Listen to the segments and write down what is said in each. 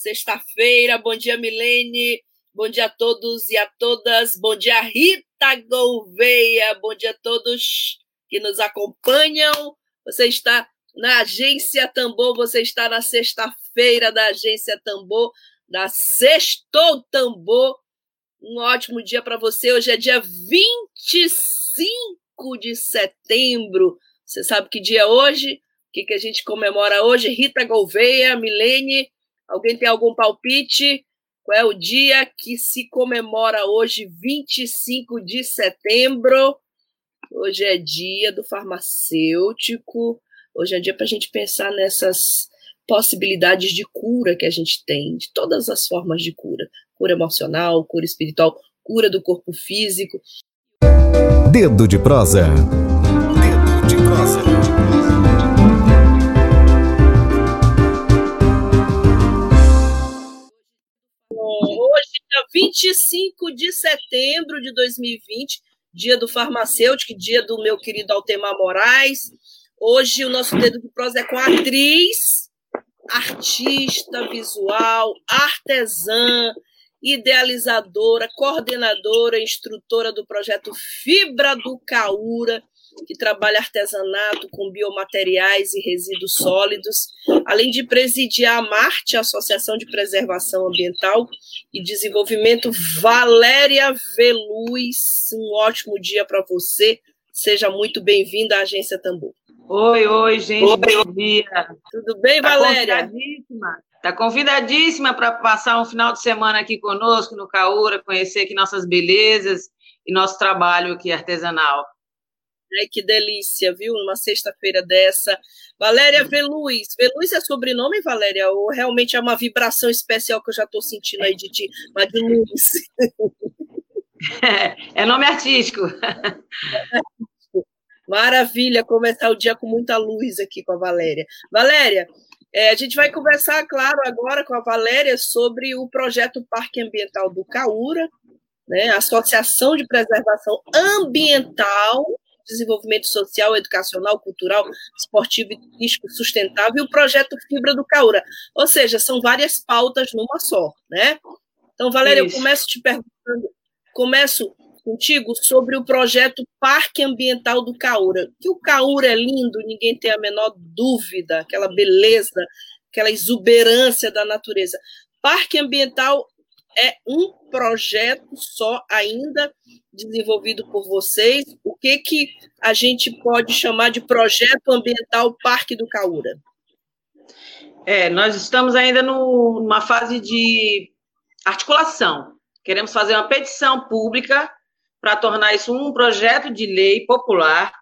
sexta-feira. Bom dia, Milene. Bom dia a todos e a todas. Bom dia, Rita Gouveia. Bom dia a todos que nos acompanham. Você está na Agência Tambor, você está na sexta-feira da Agência Tambor, da Sextou Tambor. Um ótimo dia para você. Hoje é dia 25 de setembro. Você sabe que dia é hoje? O que, que a gente comemora hoje? Rita Gouveia, Milene, Alguém tem algum palpite? Qual é o dia que se comemora hoje, 25 de setembro? Hoje é dia do farmacêutico. Hoje é dia para a gente pensar nessas possibilidades de cura que a gente tem, de todas as formas de cura: cura emocional, cura espiritual, cura do corpo físico. Dedo de prosa. Dedo de prosa. 25 de setembro de 2020, dia do farmacêutico, dia do meu querido Altemar Moraes. Hoje, o nosso dedo de prosa é com a atriz, artista visual, artesã, idealizadora, coordenadora, instrutora do projeto Fibra do Caura, que trabalha artesanato com biomateriais e resíduos sólidos, além de presidir a Marte, Associação de Preservação Ambiental e Desenvolvimento Valéria Veluz. Um ótimo dia para você. Seja muito bem-vinda à Agência Tambor. Oi, oi, gente, oi. bom dia. Tudo bem, tá Valéria? Convidadíssima. Está convidadíssima para passar um final de semana aqui conosco no Caura, conhecer aqui nossas belezas e nosso trabalho aqui artesanal. Ai, que delícia, viu? Numa sexta-feira dessa. Valéria Veluz. Veluz é sobrenome, Valéria? Ou realmente é uma vibração especial que eu já estou sentindo aí de ti? Mas de luz. É, é nome artístico. Maravilha, começar o dia com muita luz aqui com a Valéria. Valéria, é, a gente vai conversar, claro, agora com a Valéria sobre o projeto Parque Ambiental do Caura, né, Associação de Preservação Ambiental desenvolvimento social, educacional, cultural, esportivo e turístico sustentável e o projeto Fibra do Caura. Ou seja, são várias pautas numa só, né? Então, Valéria, Isso. eu começo te perguntando, começo contigo sobre o projeto Parque Ambiental do Caura. Que o Caura é lindo, ninguém tem a menor dúvida, aquela beleza, aquela exuberância da natureza. Parque Ambiental é um projeto só ainda desenvolvido por vocês. O que que a gente pode chamar de projeto ambiental Parque do Caura? É, nós estamos ainda no, numa fase de articulação. Queremos fazer uma petição pública para tornar isso um projeto de lei popular,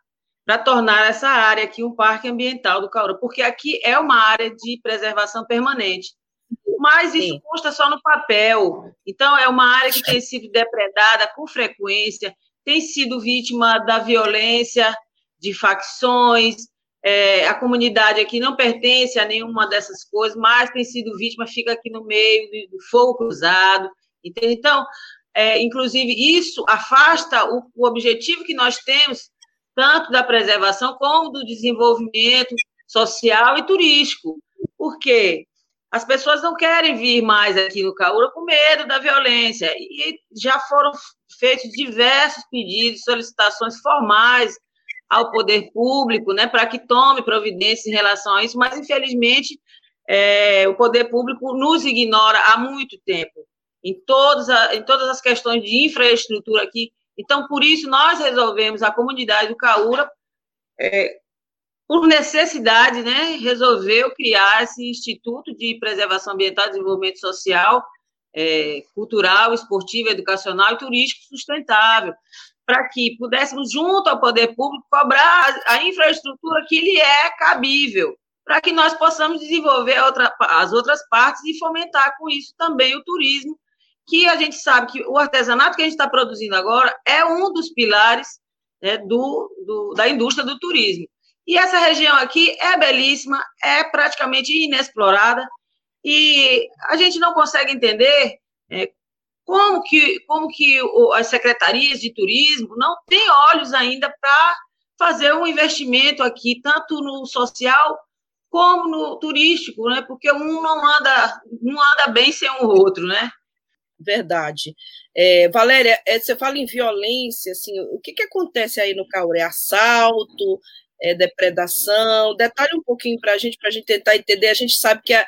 para tornar essa área aqui um parque ambiental do Caura, porque aqui é uma área de preservação permanente mas isso Sim. consta só no papel. Então, é uma área que tem sido depredada com frequência, tem sido vítima da violência, de facções. É, a comunidade aqui não pertence a nenhuma dessas coisas, mas tem sido vítima, fica aqui no meio do, fogo cruzado. Entende? Então, é, inclusive, isso afasta o, o objetivo que nós temos, tanto da preservação como do desenvolvimento social e turístico. Por quê? As pessoas não querem vir mais aqui no Caura com medo da violência. E já foram feitos diversos pedidos, solicitações formais ao poder público, né, para que tome providência em relação a isso, mas infelizmente é, o poder público nos ignora há muito tempo em todas, a, em todas as questões de infraestrutura aqui. Então, por isso, nós resolvemos, a comunidade do Caura, é, por necessidade, né, resolveu criar esse Instituto de Preservação Ambiental Desenvolvimento Social, é, Cultural, Esportivo, Educacional e Turístico Sustentável, para que pudéssemos, junto ao poder público, cobrar a infraestrutura que lhe é cabível, para que nós possamos desenvolver outra, as outras partes e fomentar com isso também o turismo, que a gente sabe que o artesanato que a gente está produzindo agora é um dos pilares né, do, do, da indústria do turismo. E essa região aqui é belíssima, é praticamente inexplorada, e a gente não consegue entender é, como que, como que as secretarias de turismo não têm olhos ainda para fazer um investimento aqui, tanto no social como no turístico, né? Porque um não anda, não anda bem sem o outro, né? Verdade. É, Valéria, é, você fala em violência, assim, o que, que acontece aí no Cauré? Assalto, é, depredação? Detalhe um pouquinho para a gente, para a gente tentar entender. A gente sabe que a,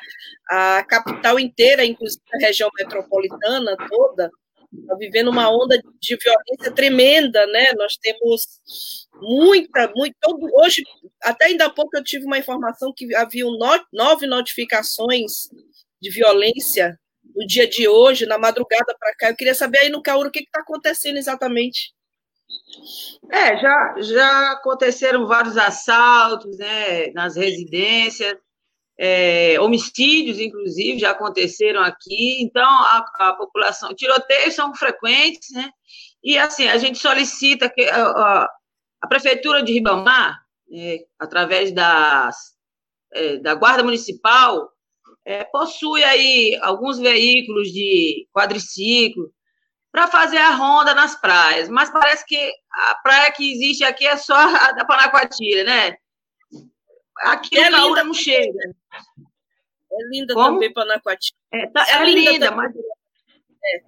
a capital inteira, inclusive a região metropolitana toda, está vivendo uma onda de violência tremenda, né? Nós temos muita, muito. Hoje, até ainda há pouco, eu tive uma informação que havia nove notificações de violência no dia de hoje, na madrugada para cá. Eu queria saber aí no Cauro o que está acontecendo exatamente. É, já, já aconteceram vários assaltos né, nas residências, é, homicídios, inclusive, já aconteceram aqui. Então, a, a, população. Tiroteios são frequentes, né? E, assim, a gente solicita que a, a, a Prefeitura de Ribamar, é, através das, é, da Guarda Municipal, é, possui aí alguns veículos de quadriciclo para fazer a ronda nas praias, mas parece que a praia que existe aqui é só a da Panacoatira, né? Aqui é o linda, não chega. É linda Como? também Panacoatira. É, tá, é, é linda, linda mas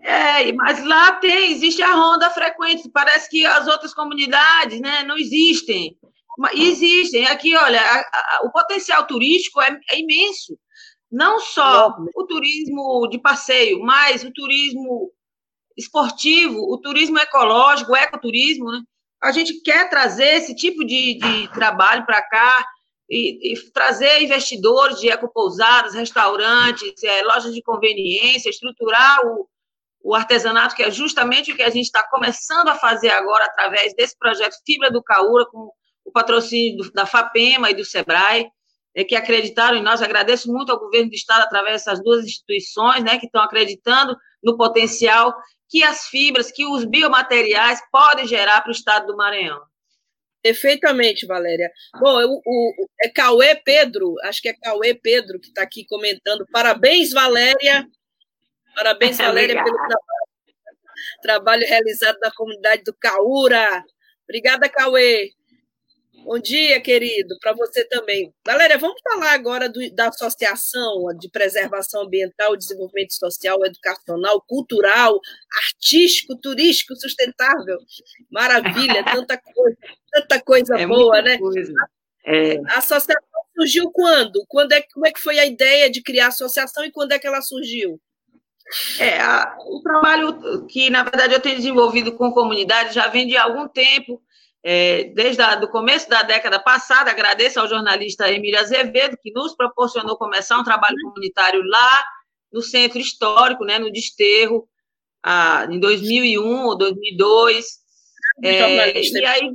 é. é, mas lá tem, existe a ronda frequente. Parece que as outras comunidades, né, não existem. Mas existem. Aqui, olha, a, a, o potencial turístico é, é imenso. Não só o turismo de passeio, mas o turismo esportivo, o turismo ecológico, o ecoturismo, né? A gente quer trazer esse tipo de, de trabalho para cá e, e, trazer investidores de ecopousadas, restaurantes, é, lojas de conveniência, estruturar o, o artesanato, que é justamente o que a gente está começando a fazer agora através desse projeto Fibra do Caura, com o patrocínio do, da FAPEMA e do SEBRAE é, que acreditaram em nós. Agradeço muito ao governo do Estado, através dessas duas instituições, né, que estão acreditando no potencial que as fibras, que os biomateriais podem gerar para o Estado do Maranhão. Perfeitamente, Valéria. Bom, o, o, é Cauê Pedro, acho que é Cauê Pedro que está aqui comentando. Parabéns, Valéria. Parabéns, Valéria, pelo trabalho, trabalho realizado na comunidade do Caura. Obrigada, Cauê. Bom dia, querido, para você também. Galera, vamos falar agora do, da Associação de Preservação Ambiental, Desenvolvimento Social, Educacional, Cultural, Artístico, Turístico, Sustentável. Maravilha, tanta coisa, tanta coisa é boa, né? Coisa. É. A associação surgiu quando? quando é, como é que foi a ideia de criar a associação e quando é que ela surgiu? É, a, o trabalho que, na verdade, eu tenho desenvolvido com comunidade já vem de algum tempo, é, desde o começo da década passada, agradeço ao jornalista Emílio Azevedo, que nos proporcionou começar um trabalho comunitário lá no Centro Histórico, né, no Desterro, ah, em 2001 ou 2002. É, e aí,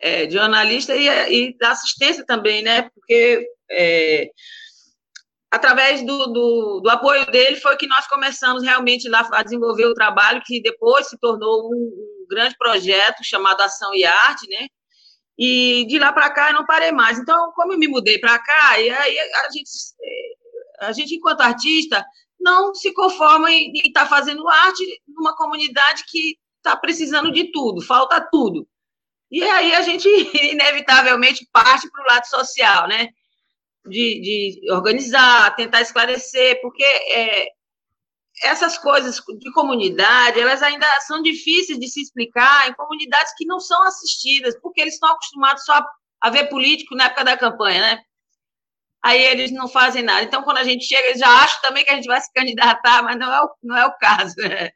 é, jornalista e, e, da assistência também, né, porque é, através do, do, do, apoio dele foi que nós começamos realmente lá a desenvolver o trabalho que depois se tornou um, grande projeto chamado Ação e Arte, né? E de lá para cá eu não parei mais. Então, como eu me mudei para cá, e aí a gente, a gente enquanto artista não se conforma em estar tá fazendo arte numa comunidade que está precisando de tudo, falta tudo. E aí a gente inevitavelmente parte para o lado social, né? de, de organizar, tentar esclarecer, porque é, essas coisas de comunidade, elas ainda são difíceis de se explicar em comunidades que não são assistidas, porque eles estão acostumados só a ver político na época da campanha, né? Aí eles não fazem nada. Então, quando a gente chega, eles já acham também que a gente vai se candidatar, mas não é o, não é o caso, né?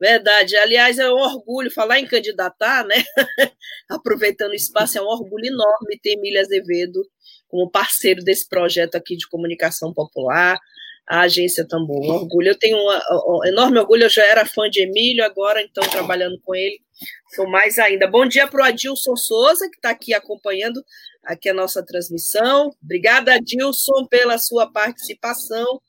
Verdade. Aliás, é um orgulho falar em candidatar, né? Aproveitando o espaço, é um orgulho enorme ter Emília Azevedo como parceiro desse projeto aqui de comunicação popular, a agência Tambor. Orgulho. Eu tenho um enorme orgulho, eu já era fã de Emílio, agora, então, trabalhando com ele, são mais ainda. Bom dia para o Adilson Souza, que está aqui acompanhando aqui a nossa transmissão. Obrigada, Adilson, pela sua participação.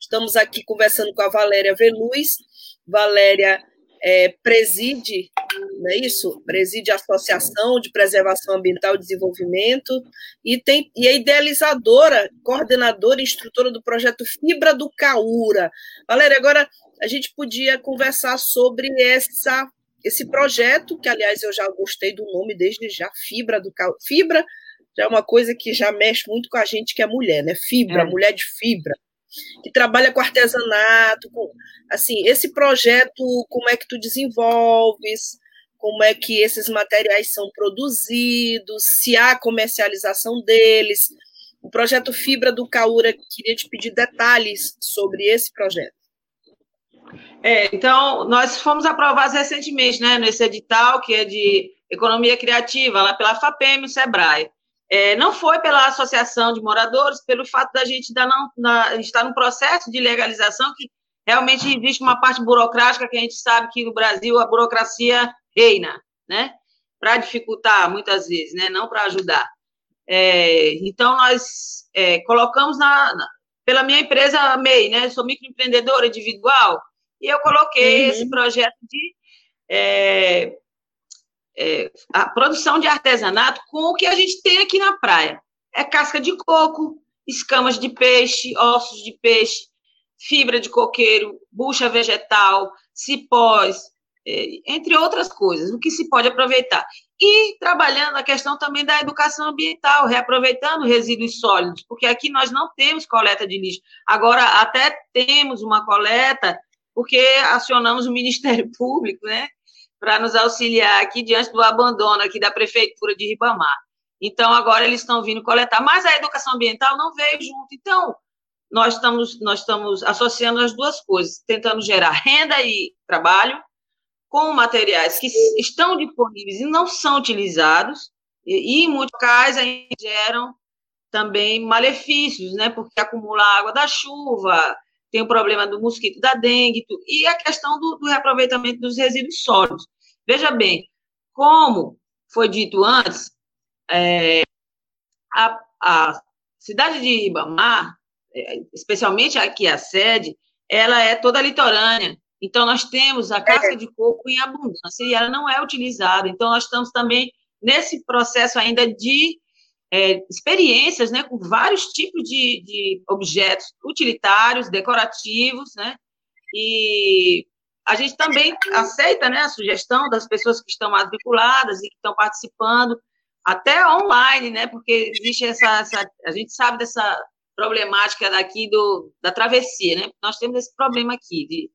Estamos aqui conversando com a Valéria Veluz. Valéria é, preside, não é isso? Preside a Associação de Preservação Ambiental e Desenvolvimento e, tem, e é idealizadora, coordenadora e instrutora do projeto Fibra do Caura. Valéria, agora a gente podia conversar sobre essa, esse projeto, que aliás eu já gostei do nome desde já, Fibra do Caura. Fibra já é uma coisa que já mexe muito com a gente que é mulher, né? Fibra, é. mulher de fibra que trabalha com artesanato, com, assim, esse projeto, como é que tu desenvolves, como é que esses materiais são produzidos, se há comercialização deles. O projeto Fibra do Caura, queria te pedir detalhes sobre esse projeto. É, então, nós fomos aprovados recentemente, né, nesse edital, que é de economia criativa, lá pela FAPEM e SEBRAE. É, não foi pela associação de moradores, pelo fato da gente ainda não na, estar no processo de legalização, que realmente existe uma parte burocrática que a gente sabe que no Brasil a burocracia reina, né? Para dificultar muitas vezes, né? Não para ajudar. É, então nós é, colocamos na, na, pela minha empresa MEI, né? Sou microempreendedora individual e eu coloquei uhum. esse projeto de é, é, a produção de artesanato com o que a gente tem aqui na praia. É casca de coco, escamas de peixe, ossos de peixe, fibra de coqueiro, bucha vegetal, cipós, é, entre outras coisas, o que se pode aproveitar. E trabalhando a questão também da educação ambiental, reaproveitando resíduos sólidos, porque aqui nós não temos coleta de lixo. Agora, até temos uma coleta, porque acionamos o Ministério Público, né? Para nos auxiliar aqui diante do abandono aqui da prefeitura de Ribamar. Então agora eles estão vindo coletar, mas a educação ambiental não veio junto. Então nós estamos nós estamos associando as duas coisas, tentando gerar renda e trabalho com materiais que estão disponíveis e não são utilizados e, e em muitos casos geram também malefícios, né? Porque acumula água da chuva, tem o problema do mosquito da dengue, e a questão do, do reaproveitamento dos resíduos sólidos. Veja bem, como foi dito antes, é, a, a, cidade de Ribamar, é, especialmente aqui a sede, ela é toda litorânea. Então, nós temos a casca de coco em abundância e ela não é utilizada. Então, nós estamos também nesse processo ainda de é, experiências né, com vários tipos de, de objetos utilitários, decorativos, né, e a gente também aceita né, a sugestão das pessoas que estão matriculadas e que estão participando, até online, né, porque existe essa, essa a gente sabe dessa problemática daqui do, da travessia, né, nós temos esse problema aqui, de,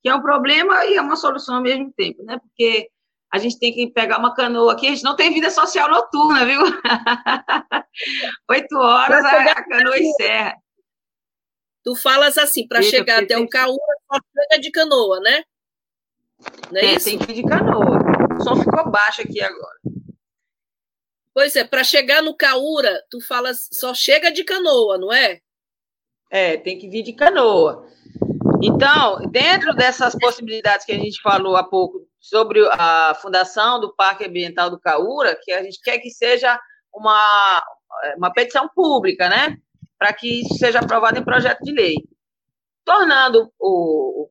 que é um problema e é uma solução ao mesmo tempo, né, porque a gente tem que pegar uma canoa aqui, a gente não tem vida social noturna, viu? Oito horas a, a canoa encerra. Tu falas assim, para chegar até o Caúna, só chega de canoa, né? Não é, é isso? tem que ir de canoa. Som ficou baixo aqui agora. Pois é, para chegar no Caúra, tu falas só chega de canoa, não é? É, tem que vir de canoa. Então, dentro dessas possibilidades que a gente falou há pouco sobre a fundação do Parque Ambiental do Caúra, que a gente quer que seja uma, uma petição pública, né? Para que isso seja aprovado em projeto de lei. Tornando o,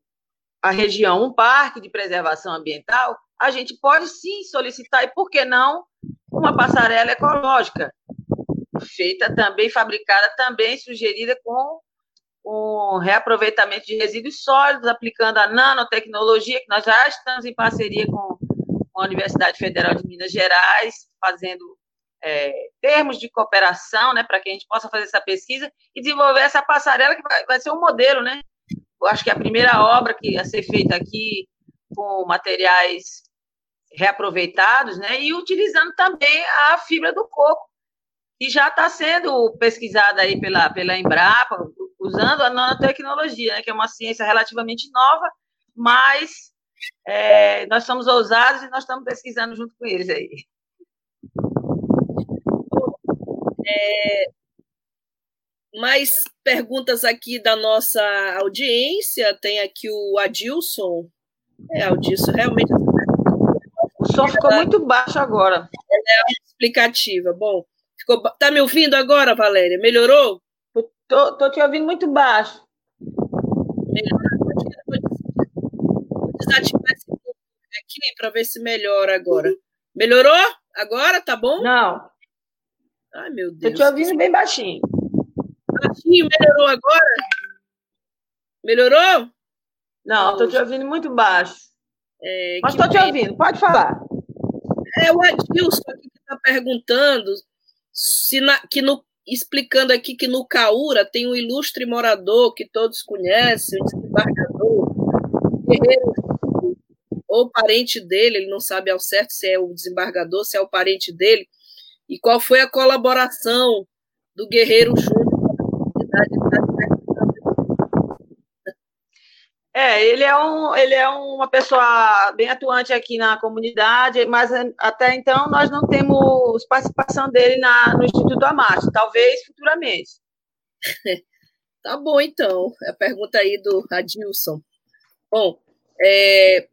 a região um parque de preservação ambiental, a gente pode sim solicitar, e por que não, uma passarela ecológica, feita também, fabricada também, sugerida com o reaproveitamento de resíduos sólidos, aplicando a nanotecnologia, que nós já estamos em parceria com, a Universidade Federal de Minas Gerais, fazendo é, termos de cooperação, né, para que a gente possa fazer essa pesquisa e desenvolver essa passarela que vai, vai ser um modelo, né? Eu acho que a primeira obra que ia ser feita aqui com materiais reaproveitados, né, e utilizando também a fibra do coco, que já está sendo pesquisada aí pela, pela Embrapa, usando a nanotecnologia, né, que é uma ciência relativamente nova, mas é, nós somos ousados e nós estamos pesquisando junto com eles aí. É, mais perguntas aqui da nossa audiência. Tem aqui o Adilson. É, Adilson, realmente O som ficou muito baixo agora. É explicativa. Bom, ficou, tá me ouvindo agora, Valéria? Melhorou? Tô, tô te ouvindo muito baixo. Melhorou. Vou desativar esse aqui para ver se melhora agora. Melhorou? Agora tá bom? Não. Ai, meu Deus. Tô te ouvindo bem baixinho. Baixinho, melhorou agora? Melhorou? Não, estou te ouvindo muito baixo. É, Mas estou te ouvindo, pode falar. É o Adilson aqui que está perguntando se na, que no, explicando aqui que no Caúra tem um ilustre morador que todos conhecem, um desembargador, guerreiro, ou parente dele, ele não sabe ao certo se é o desembargador, se é o parente dele, e qual foi a colaboração do Guerreiro Júnior É, ele é, um, ele é uma pessoa bem atuante aqui na comunidade, mas até então nós não temos participação dele na, no Instituto Amarte, talvez futuramente. tá bom, então. A pergunta aí do Adilson. Bom, é...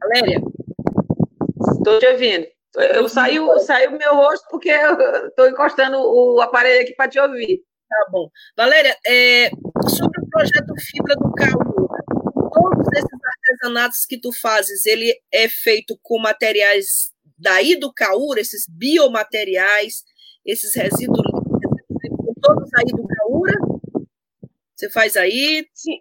Valéria? Estou te ouvindo. Eu saio, saio meu rosto porque estou encostando o aparelho aqui para te ouvir. Tá bom. Valéria, é, sobre o projeto Fibra do Caúra, todos esses artesanatos que tu fazes, ele é feito com materiais daí do Caúra, esses biomateriais, esses resíduos, todos aí do Caúra? Você faz aí? Sim.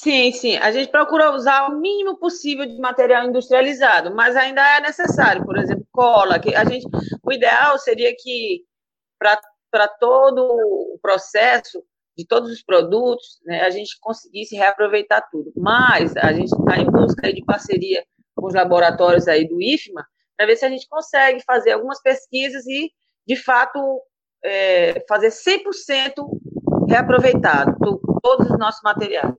Sim, sim. A gente procura usar o mínimo possível de material industrializado, mas ainda é necessário, por exemplo, cola. Que a gente, o ideal seria que para todo o processo de todos os produtos, né, a gente conseguisse reaproveitar tudo. Mas a gente está em busca de parceria com os laboratórios aí do IFMA para ver se a gente consegue fazer algumas pesquisas e, de fato, é, fazer 100% reaproveitado todos os nossos materiais.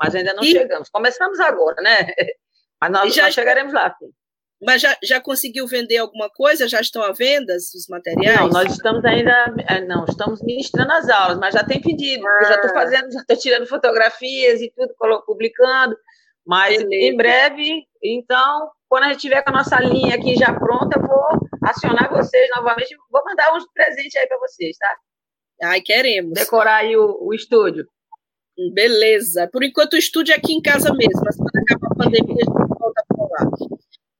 Mas ainda não e... chegamos. Começamos agora, né? Mas nós, já, nós chegaremos lá. Filho. Mas já, já conseguiu vender alguma coisa? Já estão à venda os materiais? Não, nós estamos ainda, é, não, estamos ministrando as aulas, mas já tem pedido. Eu já estou ah. fazendo, já estou tirando fotografias e tudo, publicando. Mas Beleza. em breve, então, quando a gente tiver com a nossa linha aqui já pronta, eu vou acionar vocês novamente. Vou mandar uns presentes aí para vocês, tá? Ai, queremos. Decorar aí o, o estúdio. Beleza. Por enquanto, o estúdio é aqui em casa mesmo, mas quando acabar a pandemia, a gente volta para lá.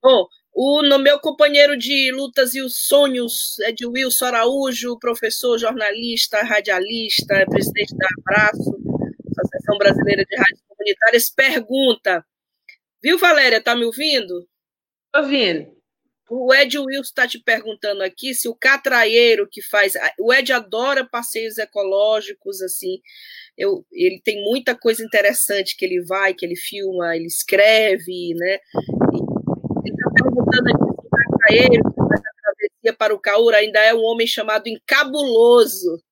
Bom, o no meu companheiro de lutas e os sonhos é de Wilson Araújo, professor, jornalista, radialista, presidente da Abraço, Associação Brasileira de Rádios Comunitárias, pergunta. Viu, Valéria, tá me ouvindo? Tô ouvindo. O Ed Wilson está te perguntando aqui se o catraieiro que faz. O Ed adora passeios ecológicos, assim. Eu, ele tem muita coisa interessante que ele vai, que ele filma, ele escreve, né? perguntando aqui para ele, essa travessia para o Caura ainda é um homem chamado Encabuloso.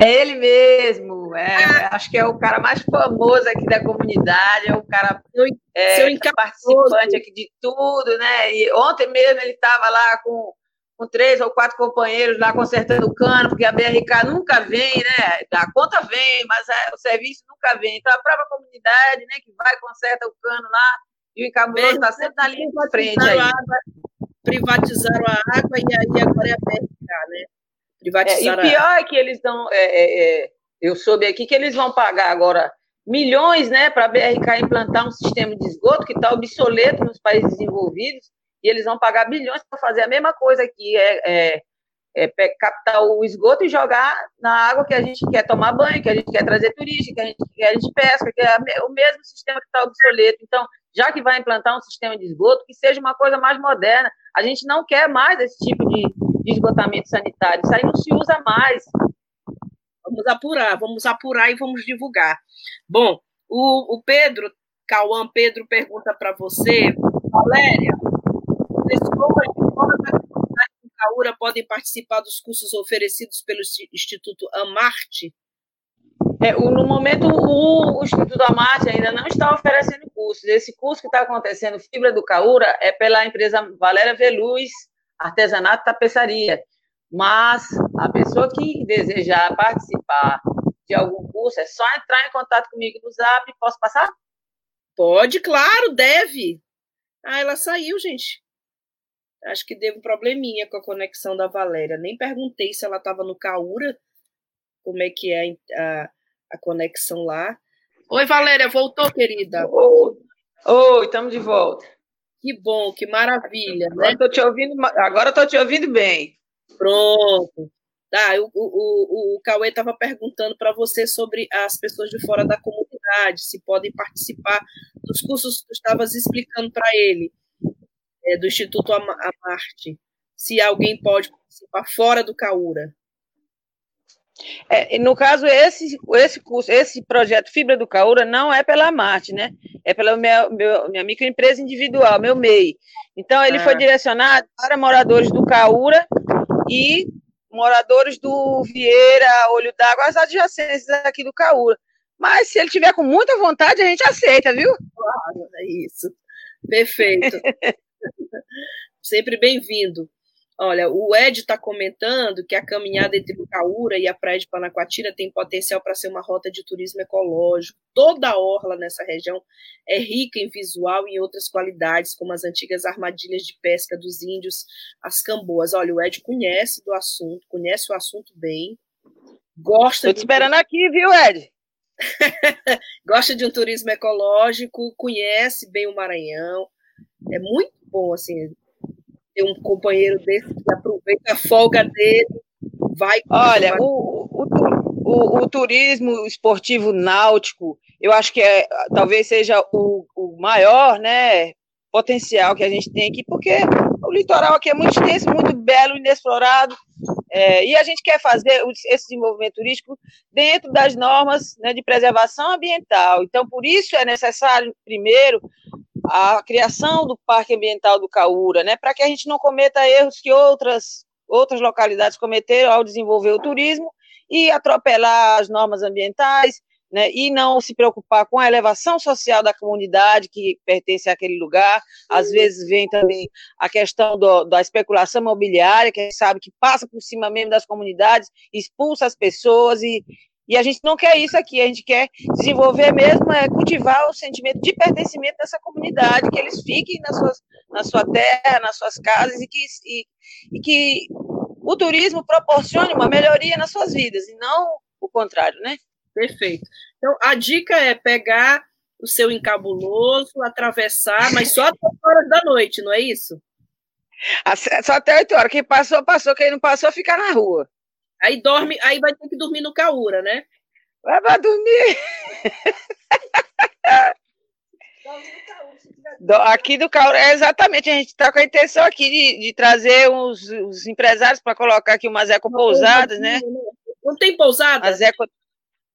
É ele mesmo, é, acho que é o cara mais famoso aqui da comunidade, é o cara é, participante aqui de tudo, né? E ontem mesmo ele estava lá com, com três ou quatro companheiros lá consertando o cano, porque a BRK nunca vem, né? A conta vem, mas a, o serviço nunca vem. Então a própria comunidade, né, que vai conserta o cano lá, e o Icabuloso está sempre na linha de frente privatizaram a água e aí agora é a BRK, né? Privatizaram é, e o pior é que eles dão. É, é, é, eu soube aqui que eles vão pagar agora milhões né, para a BRK implantar um sistema de esgoto que está obsoleto nos países desenvolvidos, e eles vão pagar bilhões para fazer a mesma coisa aqui, é, é, é, captar o esgoto e jogar na água que a gente quer tomar banho, que a gente quer trazer turista, que a gente, que a gente pesca, que é o mesmo sistema que está obsoleto. Então, já que vai implantar um sistema de esgoto, que seja uma coisa mais moderna. A gente não quer mais esse tipo de, de esgotamento sanitário. Isso aí não se usa mais. Vamos apurar, vamos apurar e vamos divulgar. Bom, o, o Pedro, Cauã Pedro pergunta para você, Valéria, as escolas de fora da comunidade de Caúra podem participar dos cursos oferecidos pelo Instituto Amarte? É, no momento, o, o Instituto Amate ainda não está oferecendo cursos. Esse curso que está acontecendo, Fibra do Caúra, é pela empresa Valéria Veluz Artesanato Tapeçaria. Mas a pessoa que desejar participar de algum curso, é só entrar em contato comigo no Zap. Posso passar? Pode, claro, deve. Ah, ela saiu, gente. Acho que teve um probleminha com a conexão da Valéria. Nem perguntei se ela estava no Caura, como é que é a, a conexão lá. Oi, Valéria, voltou, querida? Oi, estamos de volta. Que bom, que maravilha, agora né? Tô te ouvindo, agora estou te ouvindo bem. Pronto. Tá, o, o, o Cauê estava perguntando para você sobre as pessoas de fora da comunidade, se podem participar dos cursos que tu estavas explicando para ele, é, do Instituto Amarte, se alguém pode participar fora do Caura. É, no caso, esse, esse curso, esse projeto Fibra do Caura não é pela Marte, né? É pela minha, meu, minha microempresa individual, meu MEI. Então, ele ah. foi direcionado para moradores do Caura e moradores do Vieira, Olho d'Água, as adjacências aqui do Caura. Mas se ele tiver com muita vontade, a gente aceita, viu? Claro, é isso. Perfeito. Sempre bem-vindo. Olha, o Ed está comentando que a caminhada entre o Caúra e a Praia de Panacoatira tem potencial para ser uma rota de turismo ecológico. Toda a orla nessa região é rica em visual e em outras qualidades, como as antigas armadilhas de pesca dos índios, as camboas. Olha, o Ed conhece do assunto, conhece o assunto bem, gosta. Estou te esperando aqui, viu, Ed? gosta de um turismo ecológico, conhece bem o Maranhão. É muito bom, assim, ter um companheiro desse que aproveita a folga dele, vai. Olha, o, o, o, turismo esportivo náutico, eu acho que é, talvez seja o, o maior, né, potencial que a gente tem aqui, porque o litoral aqui é muito extenso, muito belo, inexplorado, é, e a gente quer fazer esse desenvolvimento turístico dentro das normas né, de preservação ambiental. Então, por isso é necessário, primeiro, a criação do Parque Ambiental do Caúra, né, para que a gente não cometa erros que outras, outras localidades cometeram ao desenvolver o turismo e atropelar as normas ambientais, né, e não se preocupar com a elevação social da comunidade que pertence àquele lugar. Às vezes vem também a questão do, da especulação imobiliária, que a gente sabe que passa por cima mesmo das comunidades, expulsa as pessoas e, e a gente não quer isso aqui, a gente quer desenvolver mesmo, é, cultivar o sentimento de pertencimento dessa comunidade, que eles fiquem nas suas, na sua terra, nas suas casas, e que, e, e que o turismo proporcione uma melhoria nas suas vidas, e não o contrário, né? Perfeito. Então, a dica é pegar o seu encabuloso, atravessar, mas só até horas da noite, não é isso? Só até 8 horas. Quem passou, passou. Quem não passou, fica na rua. Aí dorme, aí vai ter que dormir no Caura, né? Vai pra dormir. Aqui do Caura, é exatamente, a gente está com a intenção aqui de, de trazer os, os empresários para colocar aqui umas ecopousadas, né? Não tem pousada? As eco,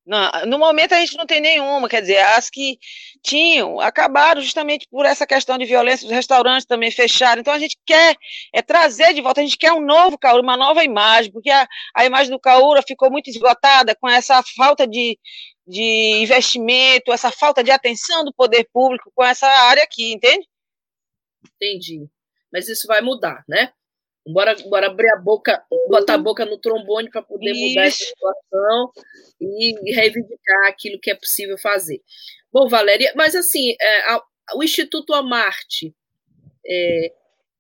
não, no momento a gente não tem nenhuma, quer dizer, as que tinham acabaram justamente por essa questão de violência, os restaurantes também fecharam. Então a gente quer é, trazer de volta, a gente quer um novo Caura, uma nova imagem, porque a, a imagem do Caura ficou muito esgotada com essa falta de, de investimento, essa falta de atenção do poder público com essa área aqui, entende? Entendi. Mas isso vai mudar, né? Bora, bora abrir a boca, botar a boca no trombone para poder Isso. mudar essa situação e reivindicar aquilo que é possível fazer. Bom, Valéria, mas assim, é, a, o Instituto Amarte, é,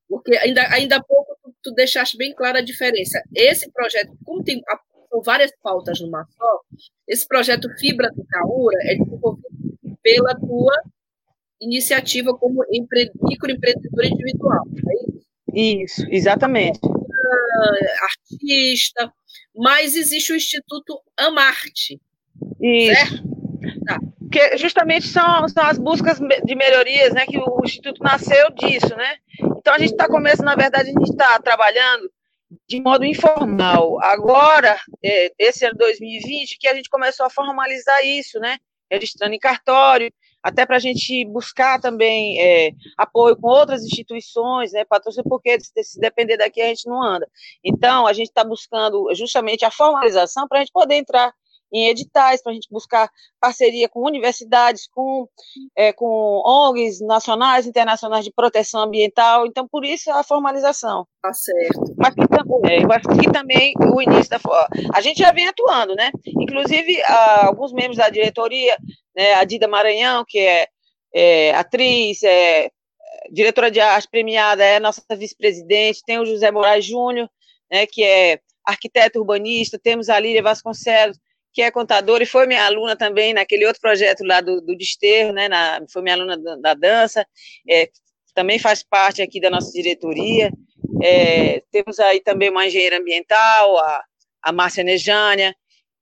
porque ainda, ainda há pouco tu, tu, deixaste bem clara a diferença. Esse projeto, como tem são várias pautas numa só, esse projeto Fibra do Caura é desenvolvido pela tua iniciativa como empre, microempreendedora individual, é isso? Exatamente. Artista, mas existe o Instituto Amarte. Isso. Certo? Tá. Que justamente são, são as buscas de melhorias, né? Que o Instituto nasceu disso, né? Então a gente está começando, na verdade, a gente está trabalhando de modo informal. Agora, é, esse ano 2020, que a gente começou a formalizar isso, né? Registrando em cartório, até para a gente buscar também é, apoio com outras instituições, né, patrocínio, porque se, se depender daqui a gente não anda. Então, a gente está buscando justamente a formalização para a gente poder entrar em editais, para a gente buscar parceria com universidades, com, é, com ONGs nacionais, internacionais de proteção ambiental, então por isso a formalização. Tá certo. Mas que, também, mas que também o início da a gente já vem atuando, né? Inclusive alguns membros da diretoria, né, a Dida Maranhão, que é, é atriz, é diretora de arte premiada é nossa vice-presidente, tem o José Moraes Júnior, né, que é arquiteto urbanista, temos a Lília Vasconcelos, que é contadora e foi minha aluna também naquele outro projeto lá do, do Desterro, né, na, foi minha aluna da, da dança, é, também faz parte aqui da nossa diretoria. É, temos aí também uma engenheira ambiental, a, a Márcia Nejânia.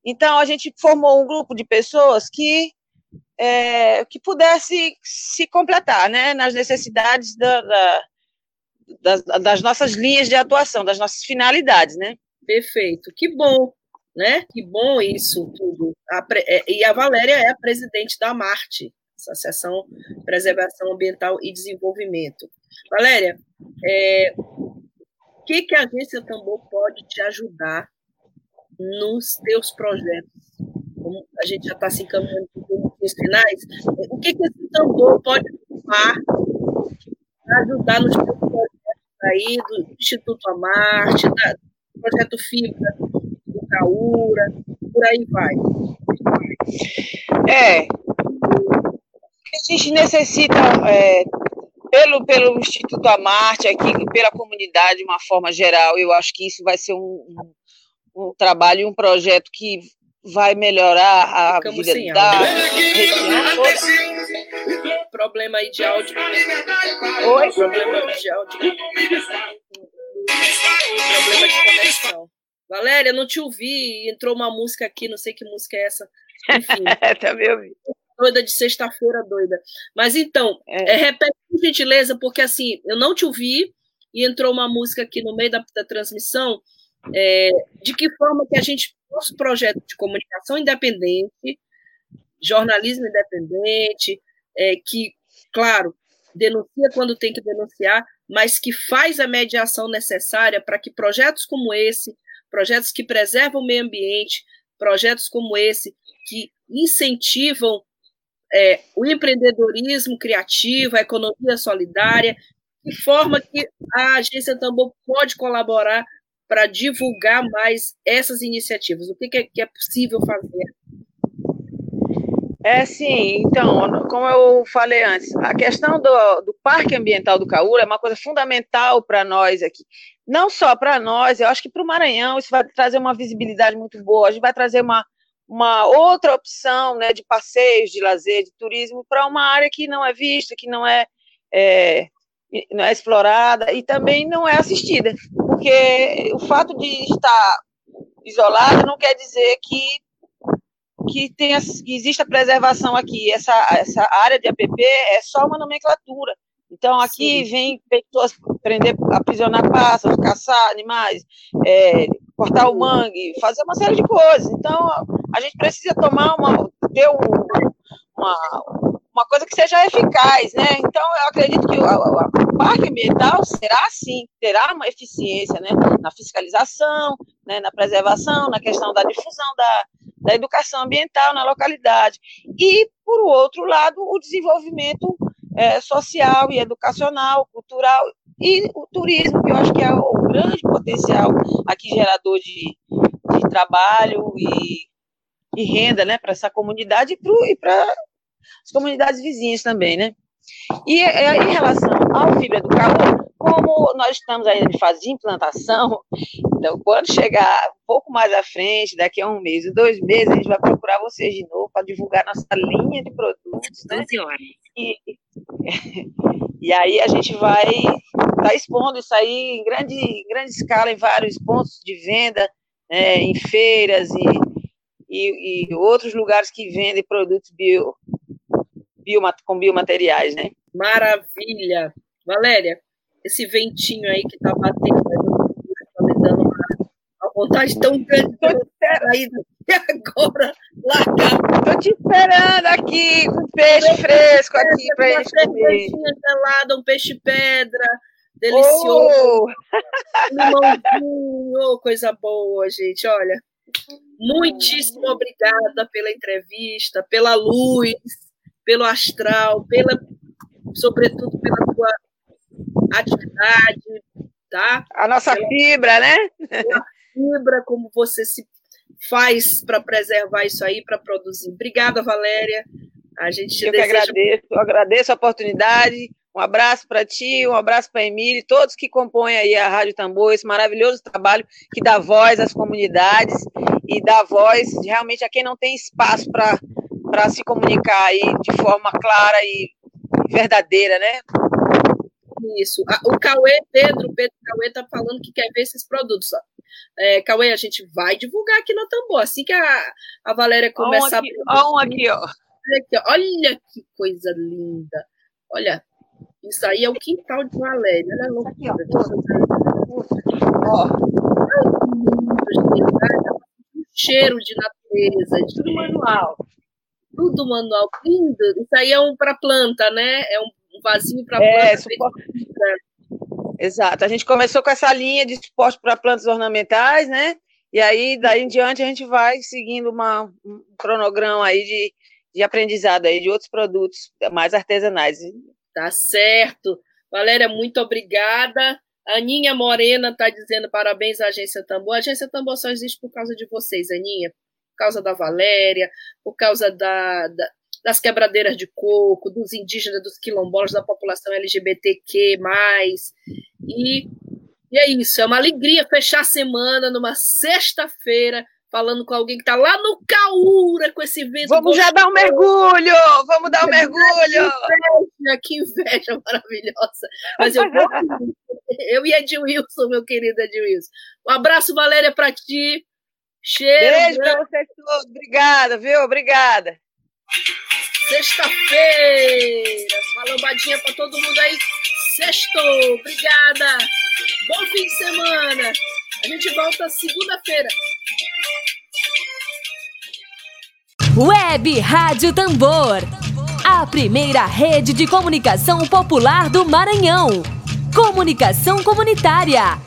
Então, a gente formou um grupo de pessoas que, é, que pudesse se completar né, nas necessidades da, da, das, das nossas linhas de atuação, das nossas finalidades. Né? Perfeito, que bom né? Que bom isso tudo. A, é, e a Valéria é a presidente da Marte, Associação Preservação Ambiental e Desenvolvimento. Valéria, é, o que, que a Agência Tambor pode te ajudar nos teus projetos? Como a gente já está se encaminhando para os finais, o que, que esse tambor pode ocupar para ajudar nos teus projetos aí do Instituto Amarte, do projeto Fibra, Caura, por aí vai. É, a gente necessita, é, pelo, pelo Instituto Amarte, aqui, pela comunidade de uma forma geral, eu acho que isso vai ser um, um, um trabalho, um projeto que vai melhorar a Ficamos vida da região Problema aí de áudio. Oi? Problema de áudio. Problema de conexão. Valéria, não te ouvi, entrou uma música aqui, não sei que música é essa. Enfim. Também ouvi doida de sexta-feira doida. Mas então, é. É, repete por gentileza, porque assim, eu não te ouvi e entrou uma música aqui no meio da, da transmissão. É, de que forma que a gente, nosso projeto de comunicação independente, jornalismo independente, é, que, claro, denuncia quando tem que denunciar, mas que faz a mediação necessária para que projetos como esse, projetos que preservam o meio ambiente, projetos como esse, que incentivam é, o empreendedorismo criativo, a economia solidária, de forma que a agência Tambor pode colaborar para divulgar mais essas iniciativas? O que, é, que é possível fazer? É sim, então, como eu falei antes, a questão do, do Parque Ambiental do Caúra é uma coisa fundamental para nós aqui. Não só para nós, eu acho que para o Maranhão isso vai trazer uma visibilidade muito boa, a gente vai trazer uma, uma outra opção né, de passeios, de lazer, de turismo para uma área que não é vista, que não é, é, não é explorada e também não é assistida, porque o fato de estar isolada não quer dizer que que, tenha, que exista preservação aqui. Essa, essa área de APP é só uma nomenclatura. Então, aqui Sim. vem pessoas prender, aprisionar pássaros, caçar animais, é, cortar o mangue, fazer uma série de coisas. Então, a gente precisa tomar uma, ter um, uma, uma coisa que seja eficaz, né? Então, eu acredito que o, o, parque ambiental será sim, terá uma eficiência, né? Na fiscalização, né? na preservação, na questão da difusão da, da educação ambiental na localidade. E, por outro lado, o desenvolvimento é, social e educacional, cultural e o turismo, que eu acho que é o grande potencial aqui gerador de, de trabalho e, e renda né, para essa comunidade e para as comunidades vizinhas também, né? E é, em relação ao fibra do calor, como nós estamos ainda em fase de implantação, então quando chegar um pouco mais à frente, daqui a um mês, dois meses, a gente vai procurar vocês de novo para divulgar nossa linha de produtos, né? E, e aí a gente vai estar tá expondo isso aí em grande, em grande escala, em vários pontos de venda, né, em feiras e, e, e, outros lugares que vendem produtos bio, bio, com biomateriais, né? Maravilha! Valéria, esse ventinho aí que está batendo, está me dando uma, uma vontade tão grande de sair e agora largar. Estou te esperando aqui com peixe fresco aqui para eles comer. gelada, um peixe pedra, delicioso. Oh! Limãozinho, oh, coisa boa, gente. Olha, muitíssimo obrigada pela entrevista, pela luz, pelo astral, pela, sobretudo pela tua atividade, tá? A nossa pela, fibra, né? A fibra, como você se faz para preservar isso aí, para produzir. Obrigada, Valéria. A gente Eu deseja... que agradeço, eu agradeço a oportunidade. Um abraço para ti, um abraço para Emília, todos que compõem aí a Rádio Tambor, esse maravilhoso trabalho que dá voz às comunidades e dá voz realmente a quem não tem espaço para se comunicar aí de forma clara e verdadeira, né? Isso. O Cauê, Pedro, Pedro Cauê está falando que quer ver esses produtos. É, Cauê, a gente vai divulgar aqui no Tambor. Assim que a, a Valéria começar. Olha um aqui, ó. Olha, aqui, ó. Olha que coisa linda. Olha, isso aí é o quintal de Valéria. Olha a loucura. Ó. Um cheiro de natureza. De... Tudo manual. Tudo manual. Lindo. Isso aí é um para planta, né? É um vasinho para é, planta. Suporte... Exato. A gente começou com essa linha de suporte para plantas ornamentais, né? E aí, daí em diante, a gente vai seguindo uma, um cronograma aí de, de aprendizado aí de outros produtos mais artesanais. Tá certo. Valéria, muito obrigada. Aninha Morena está dizendo parabéns à Agência Tambor. A Agência Tambor só existe por causa de vocês, Aninha. Por causa da Valéria, por causa da, da, das quebradeiras de coco, dos indígenas, dos quilombolas, da população LGBTQ+. E, e é isso, é uma alegria fechar a semana numa sexta-feira falando com alguém que está lá no Caúra com esse vento. Vamos gostoso. já dar um mergulho! Vamos dar um mergulho! Que inveja, que inveja maravilhosa! Mas eu vou. eu e Edilson, meu querido Edilson. Um abraço, Valéria, para ti. Cheiro. Beijo para vocês todos. Obrigada, viu? Obrigada. Sexta-feira. Uma lambadinha para todo mundo aí. Sextou. Obrigada. Bom fim de semana. A gente volta segunda-feira. Web Rádio Tambor. A primeira rede de comunicação popular do Maranhão. Comunicação comunitária.